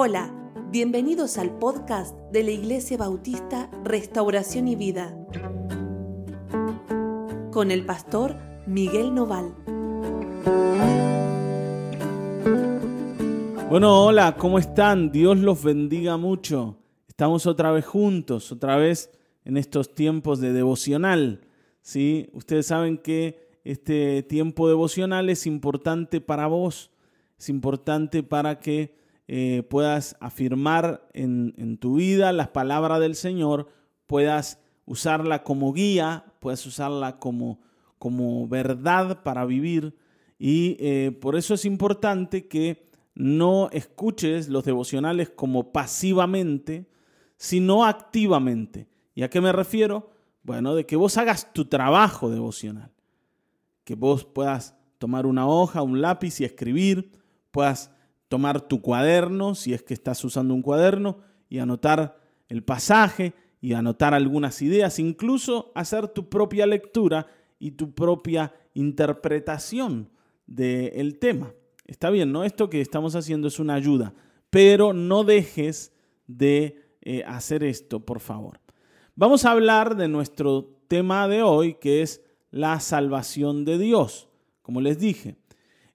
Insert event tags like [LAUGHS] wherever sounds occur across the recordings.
Hola, bienvenidos al podcast de la Iglesia Bautista Restauración y Vida con el pastor Miguel Noval. Bueno, hola, ¿cómo están? Dios los bendiga mucho. Estamos otra vez juntos, otra vez en estos tiempos de devocional. ¿sí? Ustedes saben que este tiempo devocional es importante para vos, es importante para que eh, puedas afirmar en, tu vida las palabras del Señor, puedas usarla como guía, puedas usarla como, como verdad para vivir. Y eh, por eso es importante que no escuches los devocionales como pasivamente, sino activamente. ¿Y a qué me refiero? Bueno, de que vos hagas tu trabajo devocional, que vos puedas tomar una hoja, un lápiz y escribir, puedas tomar tu cuaderno, si es que estás usando un cuaderno, y anotar el pasaje y anotar algunas ideas, incluso hacer tu propia lectura y tu propia interpretación del tema. Está bien, ¿no? Esto que estamos haciendo es una ayuda, pero no dejes de eh, hacer esto, por favor. Vamos a hablar de nuestro tema de hoy, que es la salvación de Dios, como les dije.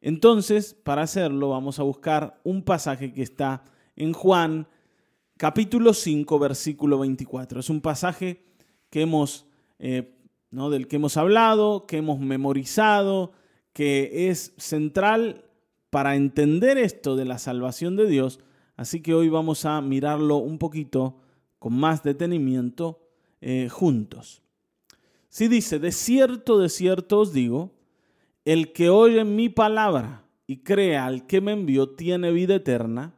Entonces, para hacerlo, vamos a buscar un pasaje que está en Juan capítulo 5, versículo 24. Es un pasaje que hemos, eh, ¿no? del que hemos hablado, que hemos memorizado, que es central para entender esto de la salvación de Dios. Así que hoy vamos a mirarlo un poquito con más detenimiento eh, juntos. Si dice, de cierto, de cierto os digo, el que oye mi palabra y crea al que me envió tiene vida eterna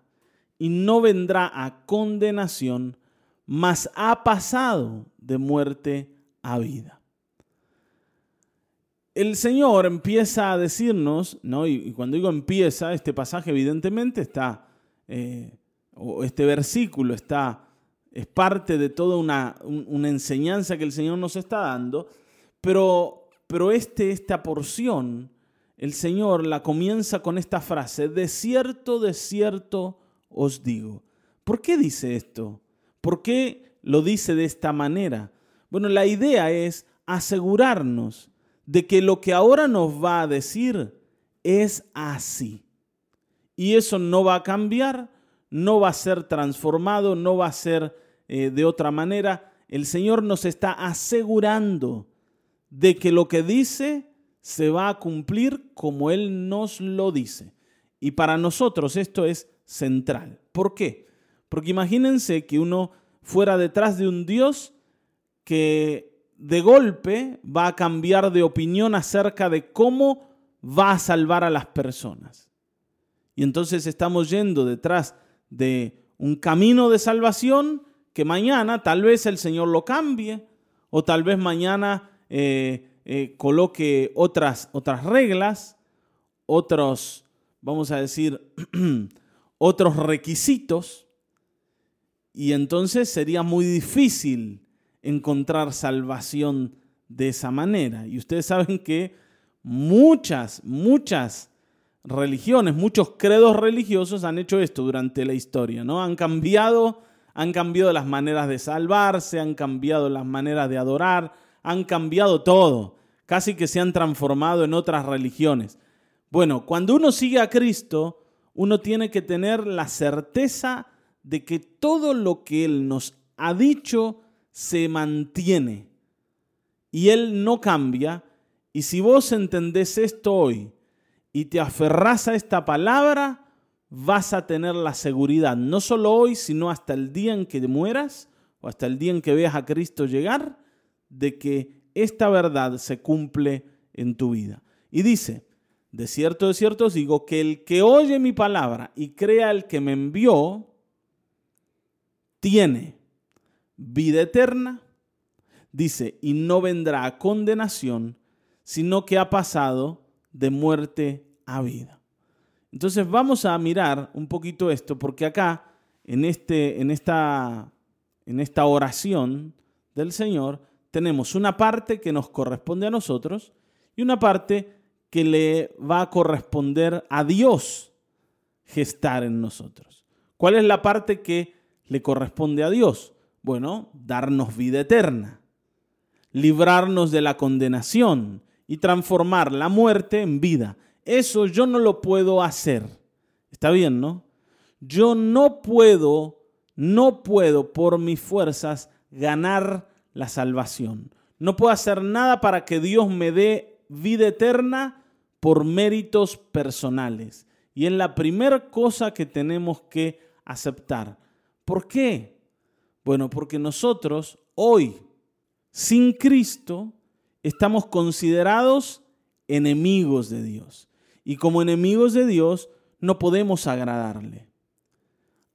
y no vendrá a condenación, mas ha pasado de muerte a vida. El Señor empieza a decirnos, ¿no? y, cuando digo empieza, este pasaje evidentemente está, eh, o este versículo está, es parte de toda una, una enseñanza que el Señor nos está dando, pero pero este, esta porción, el Señor la comienza con esta frase, de cierto, de cierto os digo. ¿Por qué dice esto? ¿Por qué lo dice de esta manera? Bueno, la idea es asegurarnos de que lo que ahora nos va a decir es así. Y eso no va a cambiar, no va a ser transformado, no va a ser eh, de otra manera. El Señor nos está asegurando de que lo que dice se va a cumplir como Él nos lo dice. Y para nosotros esto es central. ¿Por qué? Porque imagínense que uno fuera detrás de un Dios que de golpe va a cambiar de opinión acerca de cómo va a salvar a las personas. Y entonces estamos yendo detrás de un camino de salvación que mañana tal vez el Señor lo cambie o tal vez mañana eh, eh, coloque otras, otras reglas, otros, vamos a decir, [CLEARS THROAT] otros requisitos, y entonces sería muy difícil encontrar salvación de esa manera. Y ustedes saben que muchas, muchas religiones, muchos credos religiosos han hecho esto durante la historia, ¿no? Han cambiado, han cambiado las maneras de salvarse, han cambiado las maneras de adorar, han cambiado todo, casi que se han transformado en otras religiones. Bueno, cuando uno sigue a Cristo, uno tiene que tener la certeza de que todo lo que Él nos ha dicho se mantiene y Él no cambia. Y si vos entendés esto hoy y te aferrás a esta palabra, vas a tener la seguridad, no solo hoy, sino hasta el día en que mueras o hasta el día en que veas a Cristo llegar, de que esta verdad se cumple en tu vida. Y dice, de cierto, de cierto os digo que el que oye mi palabra y crea el que me envió, tiene vida eterna, dice, y no vendrá a condenación, sino que ha pasado de muerte a vida. Entonces vamos a mirar un poquito esto, porque acá, en, este, en, esta, en esta oración del Señor, tenemos una parte que nos corresponde a nosotros y una parte que le va a corresponder a Dios gestar en nosotros. ¿Cuál es la parte que le corresponde a Dios? Bueno, darnos vida eterna, librarnos de la condenación y transformar la muerte en vida. Eso yo no lo puedo hacer. Está bien, ¿no? Yo no puedo, no puedo por mis fuerzas ganar la salvación. No puedo hacer nada para que Dios me dé vida eterna por méritos personales. Y es la primera cosa que tenemos que aceptar. ¿Por qué? Bueno, porque nosotros hoy, sin Cristo, estamos considerados enemigos de Dios. Y como enemigos de Dios, no podemos agradarle.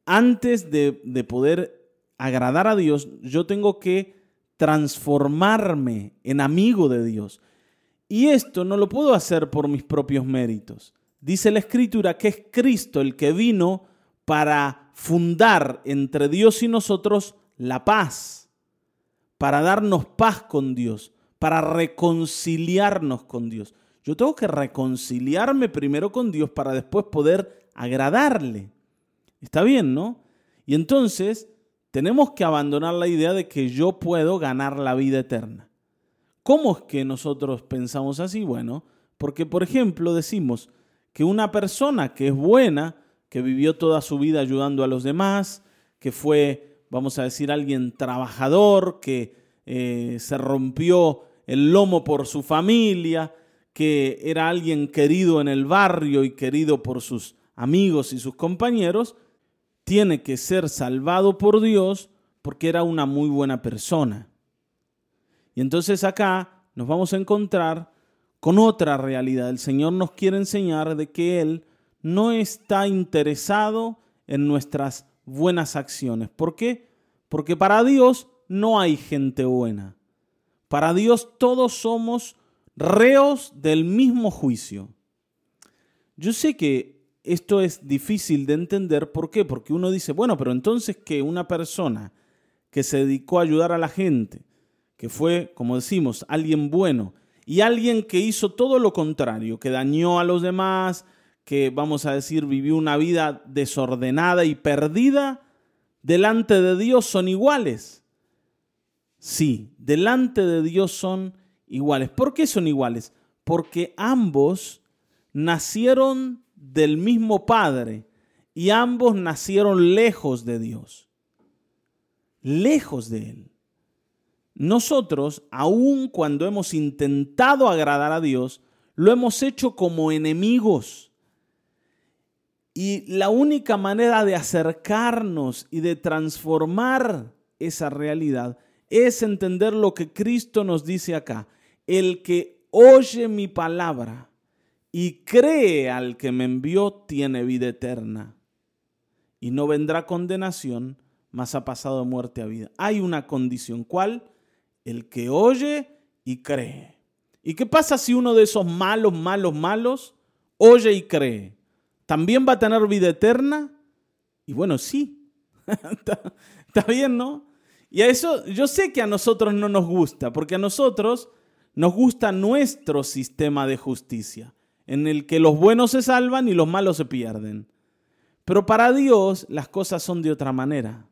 Antes de, de poder agradar a Dios, yo tengo que transformarme en amigo de Dios. Y esto no lo puedo hacer por mis propios méritos. Dice la Escritura que es Cristo el que vino para fundar entre Dios y nosotros la paz, para darnos paz con Dios, para reconciliarnos con Dios. Yo tengo que reconciliarme primero con Dios para después poder agradarle. Está bien, ¿no? Y entonces tenemos que abandonar la idea de que yo puedo ganar la vida eterna. ¿Cómo es que nosotros pensamos así? Bueno, porque por ejemplo decimos que una persona que es buena, que vivió toda su vida ayudando a los demás, que fue, vamos a decir, alguien trabajador, que eh, se rompió el lomo por su familia, que era alguien querido en el barrio y querido por sus amigos y sus compañeros, tiene que ser salvado por Dios porque era una muy buena persona. Y entonces acá nos vamos a encontrar con otra realidad. El Señor nos quiere enseñar de que Él no está interesado en nuestras buenas acciones. ¿Por qué? Porque para Dios no hay gente buena. Para Dios todos somos reos del mismo juicio. Yo sé que esto es difícil de entender. ¿Por qué? Porque uno dice, bueno, pero entonces que una persona que se dedicó a ayudar a la gente, que fue, como decimos, alguien bueno, y alguien que hizo todo lo contrario, que dañó a los demás, que vamos a decir vivió una vida desordenada y perdida, delante de Dios son iguales. Sí, delante de Dios son iguales. ¿Por qué son iguales? Porque ambos nacieron del mismo Padre y ambos nacieron lejos de Dios, lejos de Él. Nosotros, aun cuando hemos intentado agradar a Dios, lo hemos hecho como enemigos. Y la única manera de acercarnos y de transformar esa realidad es entender lo que Cristo nos dice acá. El que oye mi palabra y cree al que me envió tiene vida eterna. Y no vendrá condenación, mas ha pasado muerte a vida. Hay una condición. ¿Cuál? el que oye y cree. ¿Y qué pasa si uno de esos malos, malos, malos oye y cree? ¿También va a tener vida eterna? Y bueno, sí. [LAUGHS] está, bien, ¿no? Y a eso yo sé que a nosotros no nos gusta, porque a nosotros nos gusta nuestro sistema de justicia, en el que los buenos se salvan y los malos se pierden. Pero para Dios las cosas son de otra manera.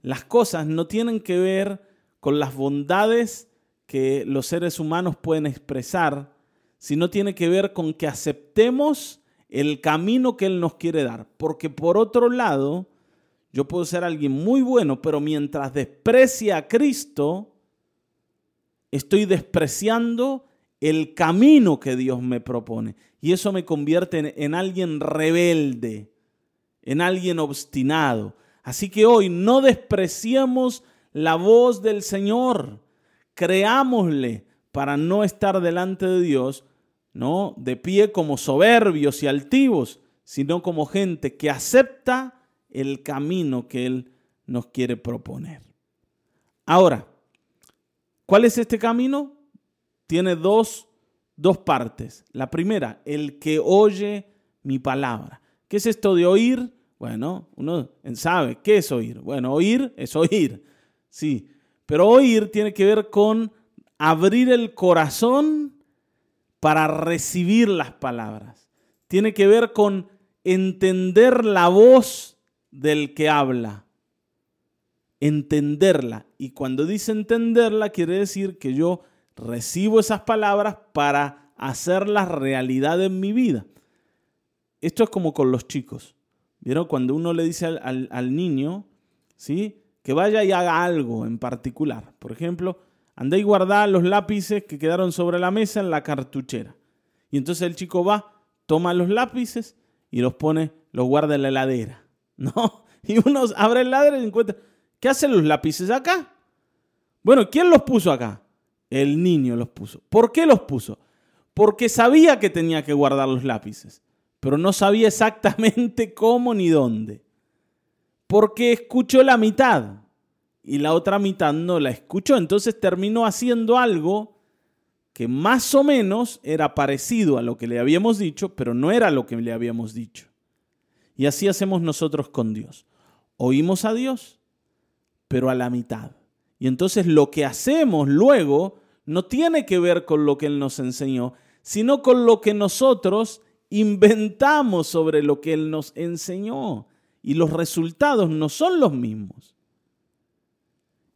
Las cosas no tienen que ver con las bondades que los seres humanos pueden expresar, sino tiene que ver con que aceptemos el camino que Él nos quiere dar. Porque por otro lado, yo puedo ser alguien muy bueno, pero mientras desprecia a Cristo, estoy despreciando el camino que Dios me propone. Y eso me convierte en, en, alguien rebelde, en alguien obstinado. Así que hoy no despreciemos la voz del Señor. Creámosle para no estar delante de Dios, no de pie como soberbios y altivos, sino como gente que acepta el camino que Él nos quiere proponer. Ahora, ¿cuál es este camino? Tiene dos, dos partes. La primera, el que oye mi palabra. ¿Qué es esto de oír? Bueno, uno sabe, ¿qué es oír? Bueno, oír es oír. Sí, pero oír tiene que ver con abrir el corazón para recibir las palabras. Tiene que ver con entender la voz del que habla. Entenderla. Y cuando dice entenderla, quiere decir que yo recibo esas palabras para hacerlas realidad en mi vida. Esto es como con los chicos. ¿Vieron? Cuando uno le dice al, al niño, ¿sí? Que vaya y haga algo en particular. Por ejemplo, andé y guardá los lápices que quedaron sobre la mesa en la cartuchera. Y entonces el chico va, toma los lápices y los pone, los guarda en la heladera. [LAUGHS] ¿No? Y uno abre el heladera y encuentra, ¿qué hacen los lápices acá? Bueno, ¿quién los puso acá? El niño los puso. ¿Por qué los puso? Porque sabía que tenía que guardar los lápices, pero no sabía exactamente [LAUGHS] cómo ni dónde. Porque escuchó la mitad y la otra mitad no la escuchó. Entonces terminó haciendo algo que más o menos era parecido a lo que le habíamos dicho, pero no era lo que le habíamos dicho. Y así hacemos nosotros con Dios. Oímos a Dios, pero a la mitad. Y entonces lo que hacemos luego no tiene que ver con lo que Él nos enseñó, sino con lo que nosotros inventamos sobre lo que Él nos enseñó. Y los resultados no son los mismos.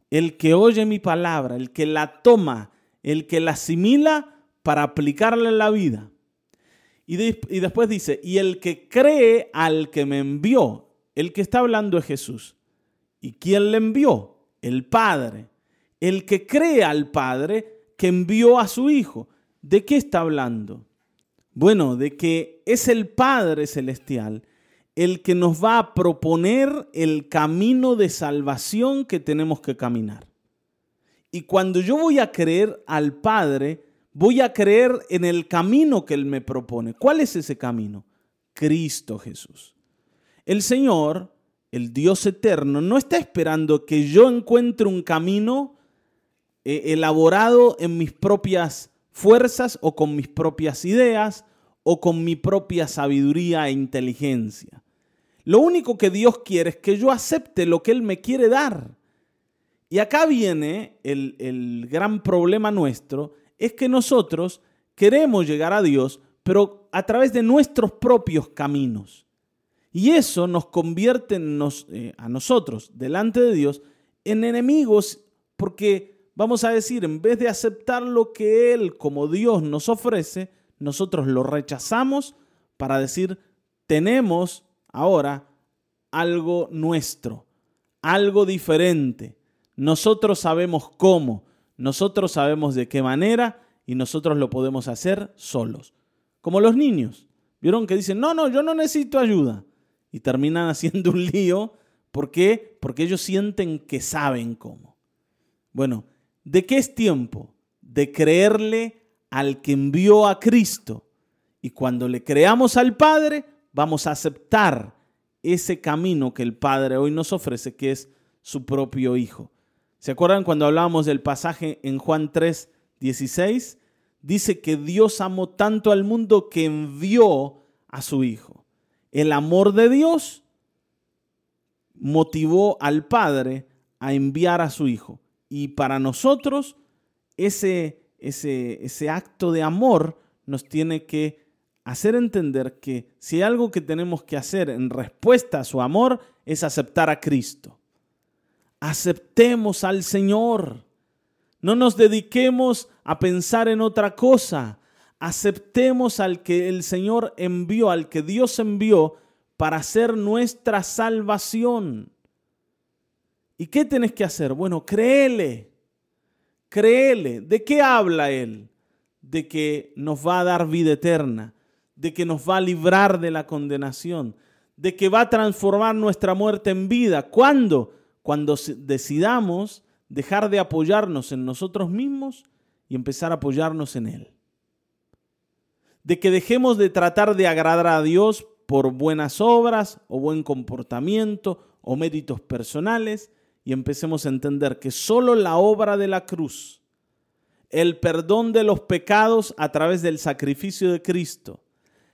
El que oye mi palabra, el que la toma, el que la asimila para aplicarla en la vida. Y, y, después dice, y el que cree al que me envió, el que está hablando es Jesús. ¿Y quién le envió? El Padre. El que cree al Padre que envió a su Hijo. ¿De qué está hablando? Bueno, de que es el Padre Celestial el que nos va a proponer el camino de salvación que tenemos que caminar. Y cuando yo voy a creer al Padre, voy a creer en el camino que Él me propone. ¿Cuál es ese camino? Cristo Jesús. El Señor, el Dios eterno, no está esperando que yo encuentre un camino eh, elaborado en mis propias fuerzas o con mis propias ideas o con mi propia sabiduría e inteligencia. Lo único que Dios quiere es que yo acepte lo que Él me quiere dar. Y acá viene el, gran problema nuestro, es que nosotros queremos llegar a Dios, pero a través de nuestros propios caminos. Y eso nos convierte eh, a nosotros, delante de Dios, en enemigos, porque vamos a decir, en vez de aceptar lo que Él como Dios nos ofrece, nosotros lo rechazamos para decir, tenemos ahora algo nuestro, algo diferente. Nosotros sabemos cómo, nosotros sabemos de qué manera y nosotros lo podemos hacer solos. Como los niños. ¿Vieron que dicen, no, no, yo no necesito ayuda? Y terminan [LAUGHS] haciendo un lío. ¿Por qué? Porque ellos sienten que saben cómo. Bueno, ¿de qué es tiempo? De creerle al que envió a Cristo. Y cuando le creamos al Padre, vamos a aceptar ese camino que el Padre hoy nos ofrece, que es su propio Hijo. ¿Se acuerdan cuando hablábamos del pasaje en Juan 3, 16? Dice que Dios amó tanto al mundo que envió a su Hijo. El amor de Dios motivó al Padre a enviar a su Hijo. Y para nosotros ese, ese, ese acto de amor nos tiene que hacer entender que si hay algo que tenemos que hacer en respuesta a su amor es aceptar a Cristo. Aceptemos al Señor. No nos dediquemos a pensar en otra cosa. Aceptemos al que el Señor envió, al que Dios envió para hacer nuestra salvación. ¿Y qué tienes que hacer? Bueno, créele. Créele. ¿De qué habla Él? De que nos va a dar vida eterna de que nos va a librar de la condenación, de que va a transformar nuestra muerte en vida. ¿Cuándo? Cuando decidamos dejar de apoyarnos en nosotros mismos y empezar a apoyarnos en Él. De que dejemos de tratar de agradar a Dios por buenas obras o buen comportamiento o méritos personales y empecemos a entender que solo la obra de la cruz, el perdón de los pecados a través del sacrificio de Cristo,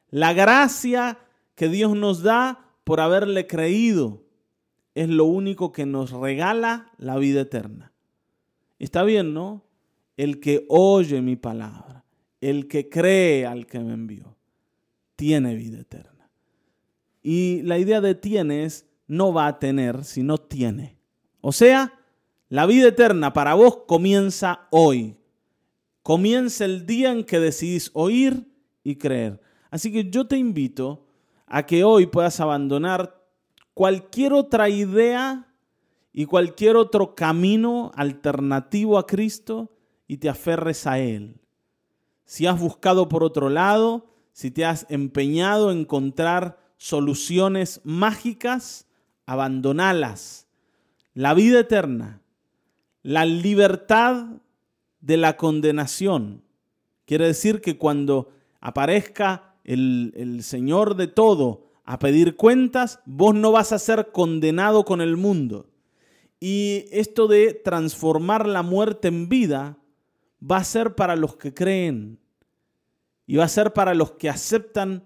la gracia que Dios nos da por haberle creído es lo único que nos regala la vida eterna. Está bien, ¿no? El que oye mi palabra, el que cree al que me envió, tiene vida eterna. Y la idea de tiene es no va a tener, sino tiene. O sea, la vida eterna para vos comienza hoy. Comienza el día en que decidís oír y creer. Así que yo te invito a que hoy puedas abandonar cualquier otra idea y cualquier otro camino alternativo a Cristo y te aferres a Él. Si has buscado por otro lado, si te has empeñado en encontrar soluciones mágicas, abandonalas. La vida eterna, la libertad de la condenación. Quiere decir que cuando aparezca el, el Señor de todo a pedir cuentas, vos no vas a ser condenado con el mundo. Y esto de transformar la muerte en vida va a ser para los que creen y va a ser para los que aceptan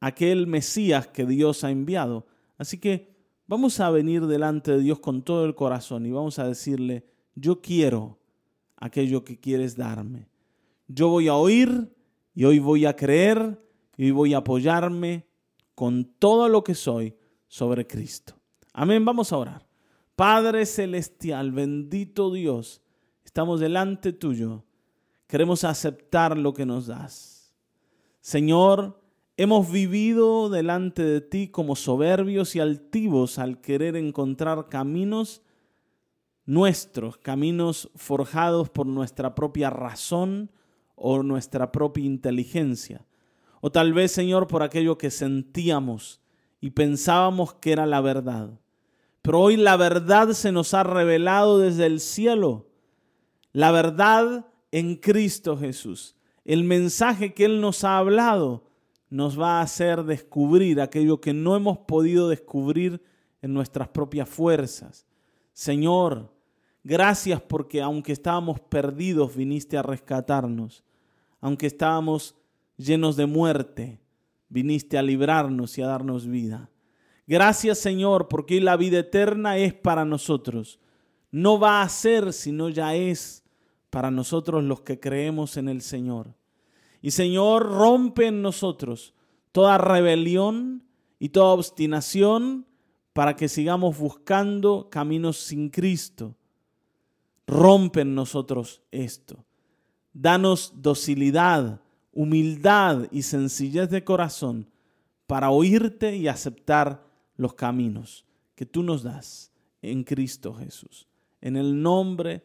aquel Mesías que Dios ha enviado. Así que vamos a venir delante de Dios con todo el corazón y vamos a decirle, yo quiero aquello que quieres darme. Yo voy a oír y hoy voy a creer y hoy voy a apoyarme con todo lo que soy sobre Cristo. Amén, vamos a orar. Padre Celestial, bendito Dios, estamos delante tuyo. Queremos aceptar lo que nos das. Señor, hemos vivido delante de ti como soberbios y altivos al querer encontrar caminos nuestros, caminos forjados por nuestra propia razón o nuestra propia inteligencia. O tal vez, Señor, por aquello que sentíamos y pensábamos que era la verdad. Pero hoy la verdad se nos ha revelado desde el cielo. La verdad en Cristo Jesús. El mensaje que Él nos ha hablado nos va a hacer descubrir aquello que no hemos podido descubrir en nuestras propias fuerzas. Señor, gracias porque aunque estábamos perdidos, viniste a rescatarnos. Aunque estábamos llenos de muerte, viniste a librarnos y a darnos vida. Gracias Señor, porque la vida eterna es para nosotros. No va a ser, sino ya es para nosotros los que creemos en el Señor. Y Señor, rompe en nosotros toda rebelión y toda obstinación para que sigamos buscando caminos sin Cristo. Rompe en nosotros esto. Danos docilidad, humildad y sencillez de corazón para oírte y aceptar los caminos que tú nos das en Cristo Jesús. En el nombre